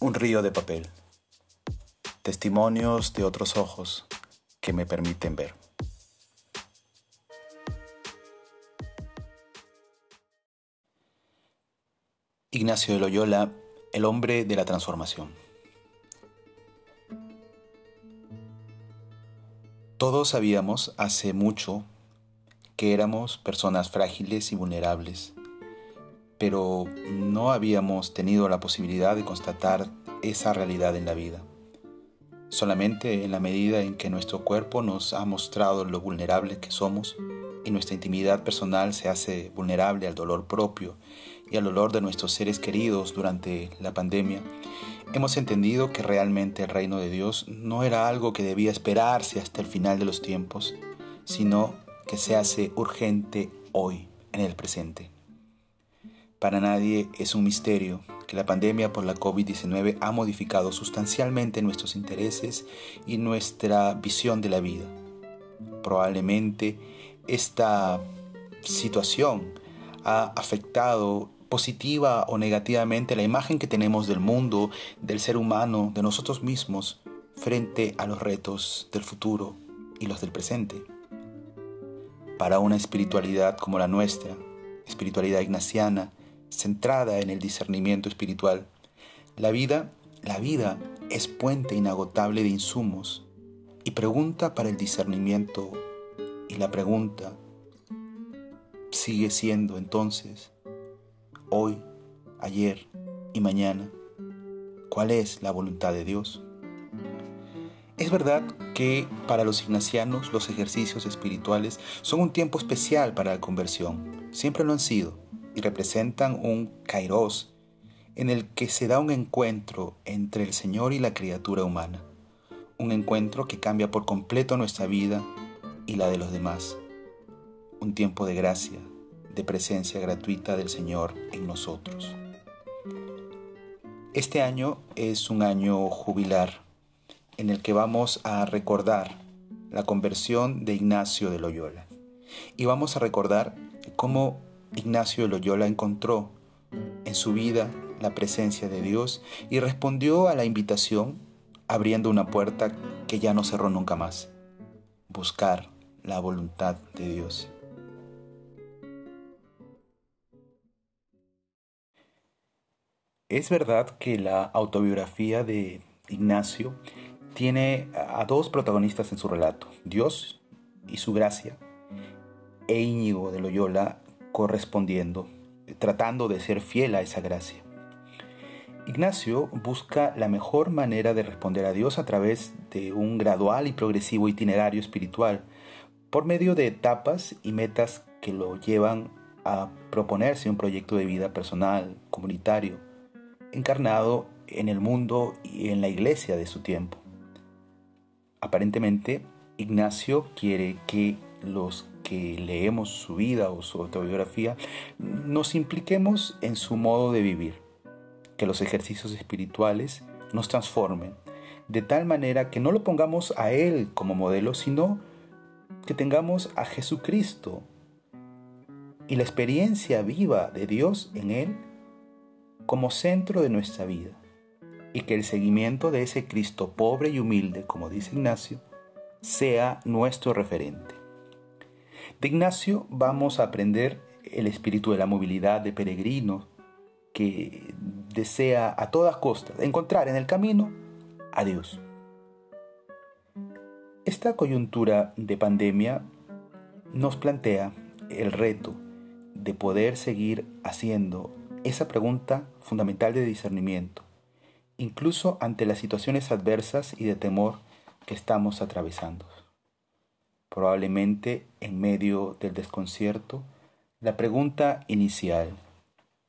Un río de papel. Testimonios de otros ojos que me permiten ver. Ignacio de Loyola, el hombre de la transformación. Todos sabíamos hace mucho que éramos personas frágiles y vulnerables, pero no habíamos tenido la posibilidad de constatar esa realidad en la vida. Solamente en la medida en que nuestro cuerpo nos ha mostrado lo vulnerable que somos y nuestra intimidad personal se hace vulnerable al dolor propio y al dolor de nuestros seres queridos durante la pandemia, hemos entendido que realmente el reino de Dios no era algo que debía esperarse hasta el final de los tiempos, sino que se hace urgente hoy, en el presente. Para nadie es un misterio que la pandemia por la COVID-19 ha modificado sustancialmente nuestros intereses y nuestra visión de la vida. Probablemente esta situación ha afectado positiva o negativamente la imagen que tenemos del mundo, del ser humano, de nosotros mismos frente a los retos del futuro y los del presente. Para una espiritualidad como la nuestra, espiritualidad ignaciana, centrada en el discernimiento espiritual, la vida, la vida es puente inagotable de insumos. Y pregunta para el discernimiento y la pregunta sigue siendo entonces hoy, ayer y mañana, ¿cuál es la voluntad de Dios? Es verdad que para los ignacianos los ejercicios espirituales son un tiempo especial para la conversión, siempre lo han sido, representan un kairos en el que se da un encuentro entre el Señor y la criatura humana, un encuentro que cambia por completo nuestra vida y la de los demás, un tiempo de gracia, de presencia gratuita del Señor en nosotros. Este año es un año jubilar en el que vamos a recordar la conversión de Ignacio de Loyola. Y vamos a recordar cómo Ignacio de Loyola encontró en su vida la presencia de Dios y respondió a la invitación abriendo una puerta que ya no cerró nunca más. Buscar la voluntad de Dios. Es verdad que la autobiografía de Ignacio tiene a dos protagonistas en su relato, Dios y su gracia, e Íñigo de Loyola correspondiendo, tratando de ser fiel a esa gracia. Ignacio busca la mejor manera de responder a Dios a través de un gradual y progresivo itinerario espiritual, por medio de etapas y metas que lo llevan a proponerse un proyecto de vida personal, comunitario, encarnado en el mundo y en la iglesia de su tiempo. Aparentemente, Ignacio quiere que los que leemos su vida o su autobiografía nos impliquemos en su modo de vivir, que los ejercicios espirituales nos transformen, de tal manera que no lo pongamos a Él como modelo, sino que tengamos a Jesucristo y la experiencia viva de Dios en Él como centro de nuestra vida y que el seguimiento de ese Cristo pobre y humilde, como dice Ignacio, sea nuestro referente. De Ignacio vamos a aprender el espíritu de la movilidad de peregrino que desea a todas costas encontrar en el camino a Dios. Esta coyuntura de pandemia nos plantea el reto de poder seguir haciendo esa pregunta fundamental de discernimiento, incluso ante las situaciones adversas y de temor que estamos atravesando. Probablemente en medio del desconcierto, la pregunta inicial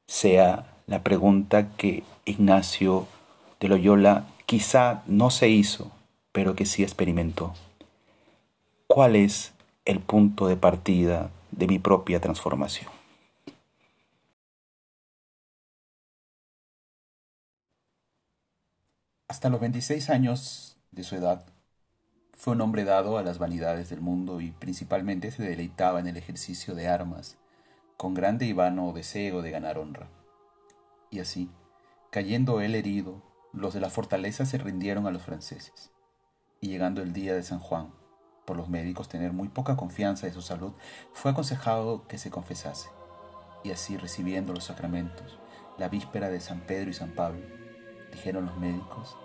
sea la pregunta que Ignacio de Loyola quizá no se hizo, pero que sí experimentó. ¿Cuál es el punto de partida de mi propia transformación? Hasta los 26 años de su edad, fue un hombre dado a las vanidades del mundo y principalmente se deleitaba en el ejercicio de armas, con grande y vano deseo de ganar honra. Y así, cayendo él herido, los de la fortaleza se rindieron a los franceses. Y llegando el día de San Juan, por los médicos tener muy poca confianza de su salud, fue aconsejado que se confesase. Y así recibiendo los sacramentos, la víspera de San Pedro y San Pablo, dijeron los médicos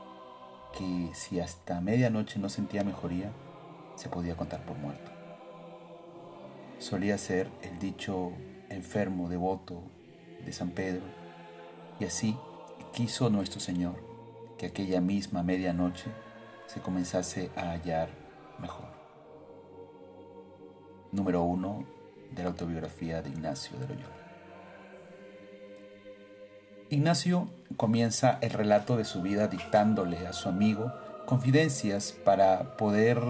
que si hasta medianoche no sentía mejoría, se podía contar por muerto. Solía ser el dicho enfermo devoto de San Pedro, y así quiso nuestro Señor que aquella misma medianoche se comenzase a hallar mejor. Número uno de la autobiografía de Ignacio de Loyola. Ignacio comienza el relato de su vida dictándole a su amigo confidencias para poder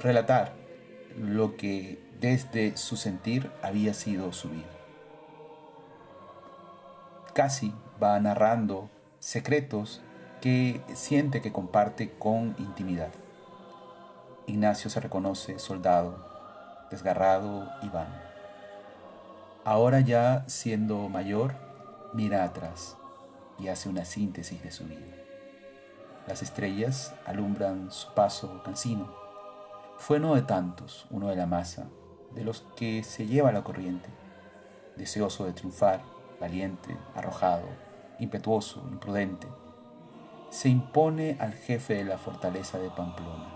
relatar lo que desde su sentir había sido su vida. Casi va narrando secretos que siente que comparte con intimidad. Ignacio se reconoce soldado, desgarrado y vano. Ahora ya siendo mayor, mira atrás y hace una síntesis de su vida. Las estrellas alumbran su paso cansino. Fue uno de tantos, uno de la masa, de los que se lleva la corriente, deseoso de triunfar, valiente, arrojado, impetuoso, imprudente, se impone al jefe de la fortaleza de Pamplona.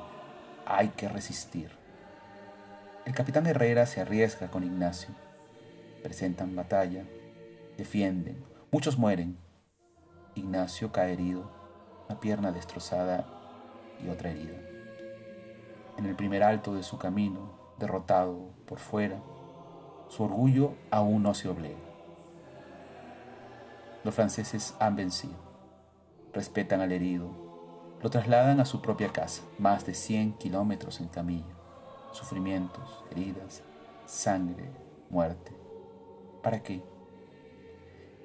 Hay que resistir. El capitán Herrera se arriesga con Ignacio. Presentan batalla, defienden, muchos mueren. Ignacio cae herido, una pierna destrozada y otra herida. En el primer alto de su camino, derrotado por fuera, su orgullo aún no se obliga. Los franceses han vencido respetan al herido, lo trasladan a su propia casa, más de 100 kilómetros en camilla, sufrimientos, heridas, sangre, muerte. ¿Para qué?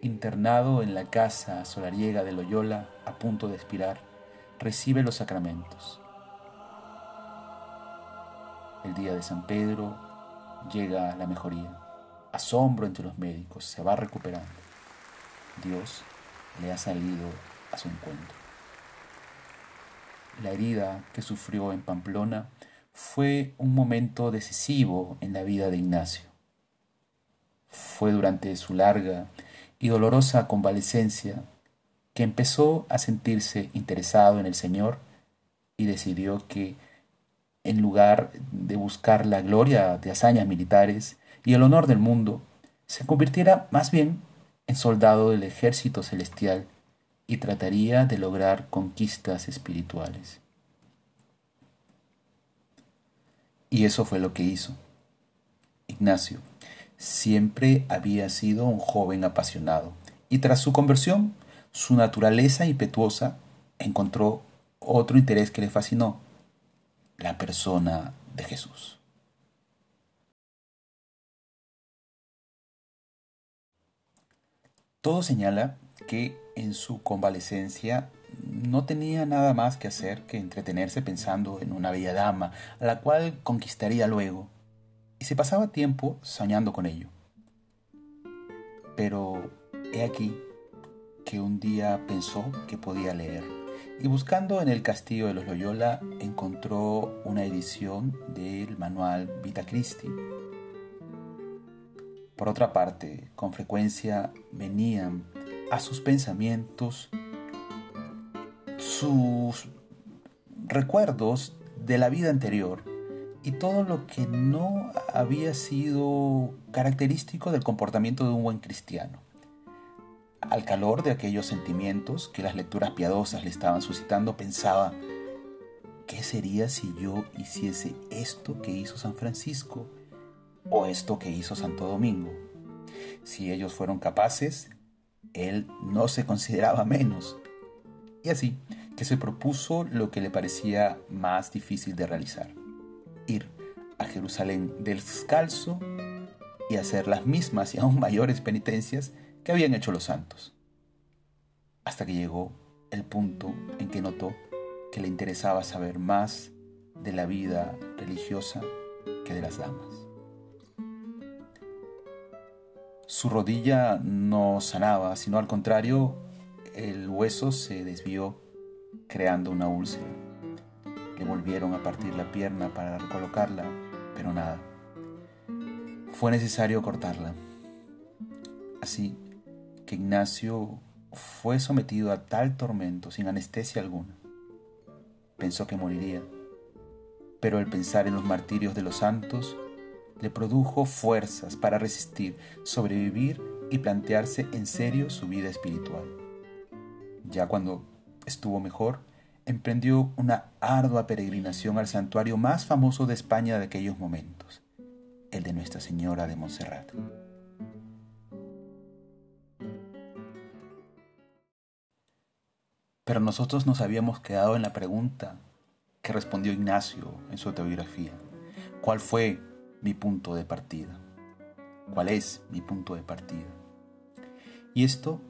Internado en la casa solariega de Loyola, a punto de expirar, recibe los sacramentos. El día de San Pedro llega la mejoría. Asombro entre los médicos, se va recuperando. Dios le ha salido a su encuentro. La herida que sufrió en Pamplona fue un momento decisivo en la vida de Ignacio. Fue durante su larga y dolorosa convalecencia que empezó a sentirse interesado en el Señor y decidió que en lugar de buscar la gloria de hazañas militares y el honor del mundo, se convirtiera más bien en soldado del ejército celestial y trataría de lograr conquistas espirituales. Y eso fue lo que hizo. Ignacio siempre había sido un joven apasionado y tras su conversión, su naturaleza impetuosa encontró otro interés que le fascinó, la persona de Jesús. Todo señala que en su convalecencia no tenía nada más que hacer que entretenerse pensando en una bella dama, a la cual conquistaría luego, y se pasaba tiempo soñando con ello. Pero he aquí que un día pensó que podía leer, y buscando en el castillo de los Loyola encontró una edición del manual Vita Christi. Por otra parte, con frecuencia venían a sus pensamientos sus recuerdos de la vida anterior y todo lo que no había sido característico del comportamiento de un buen cristiano. Al calor de aquellos sentimientos que las lecturas piadosas le estaban suscitando, pensaba, ¿qué sería si yo hiciese esto que hizo San Francisco o esto que hizo Santo Domingo? Si ellos fueron capaces, él no se consideraba menos. Y así que se propuso lo que le parecía más difícil de realizar, ir a Jerusalén descalzo y hacer las mismas y aún mayores penitencias que habían hecho los santos. Hasta que llegó el punto en que notó que le interesaba saber más de la vida religiosa que de las damas. Su rodilla no sanaba, sino al contrario, el hueso se desvió creando una úlcera. Le volvieron a partir la pierna para recolocarla, pero nada. Fue necesario cortarla. Así que Ignacio fue sometido a tal tormento sin anestesia alguna. Pensó que moriría, pero el pensar en los martirios de los santos le produjo fuerzas para resistir, sobrevivir y plantearse en serio su vida espiritual. Ya cuando estuvo mejor, emprendió una ardua peregrinación al santuario más famoso de España de aquellos momentos, el de Nuestra Señora de Montserrat. Pero nosotros nos habíamos quedado en la pregunta que respondió Ignacio en su autobiografía. ¿Cuál fue mi punto de partida? ¿Cuál es mi punto de partida? Y esto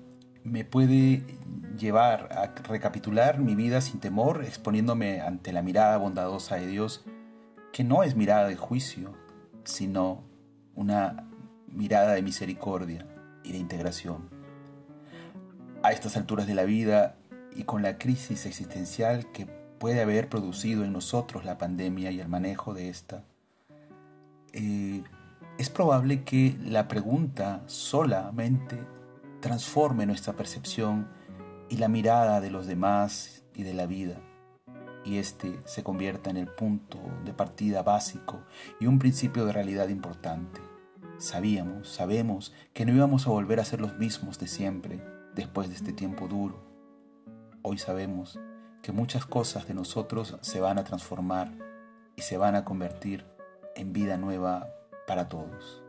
me puede llevar a recapitular mi vida sin temor, exponiéndome ante la mirada bondadosa de Dios, que no es mirada de juicio, sino una mirada de misericordia y de integración. A estas alturas de la vida y con la crisis existencial que puede haber producido en nosotros la pandemia y el manejo de esta, eh, es probable que la pregunta solamente transforme nuestra percepción y la mirada de los demás y de la vida, y este se convierta en el punto de partida básico y un principio de realidad importante. Sabíamos, sabemos que no íbamos a volver a ser los mismos de siempre después de este tiempo duro Hoy sabemos que muchas cosas de nosotros se van a transformar y se van a convertir en vida nueva para todos.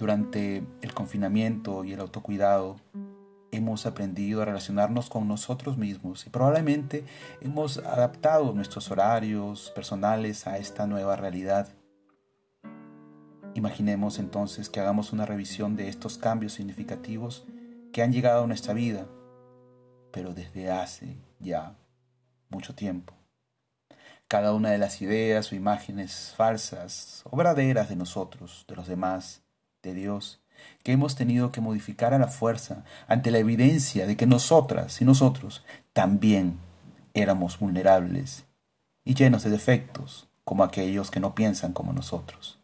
Durante el confinamiento y el autocuidado hemos aprendido a relacionarnos con nosotros mismos y probablemente hemos adaptado nuestros horarios personales a esta nueva realidad. Imaginemos entonces que hagamos una revisión de estos cambios significativos que han llegado a nuestra vida pero desde hace ya mucho tiempo. Cada una de las ideas o imágenes falsas o verdaderas de nosotros, de los demás, de Dios, que hemos tenido que modificar a la fuerza ante la evidencia de que nosotras y nosotros también éramos vulnerables y llenos de defectos como aquellos que no piensan como nosotros.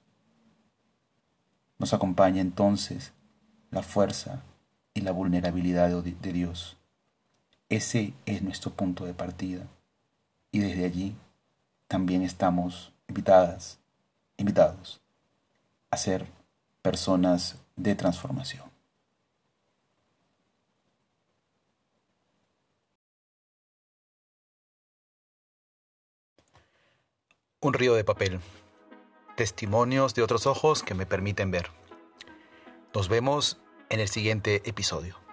Nos acompaña entonces la fuerza y la vulnerabilidad de Dios ese es nuestro punto de partida. Y desde allí también estamos invitadas, invitados a ser personas de transformación. Un río de papel. Testimonios de otros ojos que me permiten ver. Nos vemos en el siguiente episodio.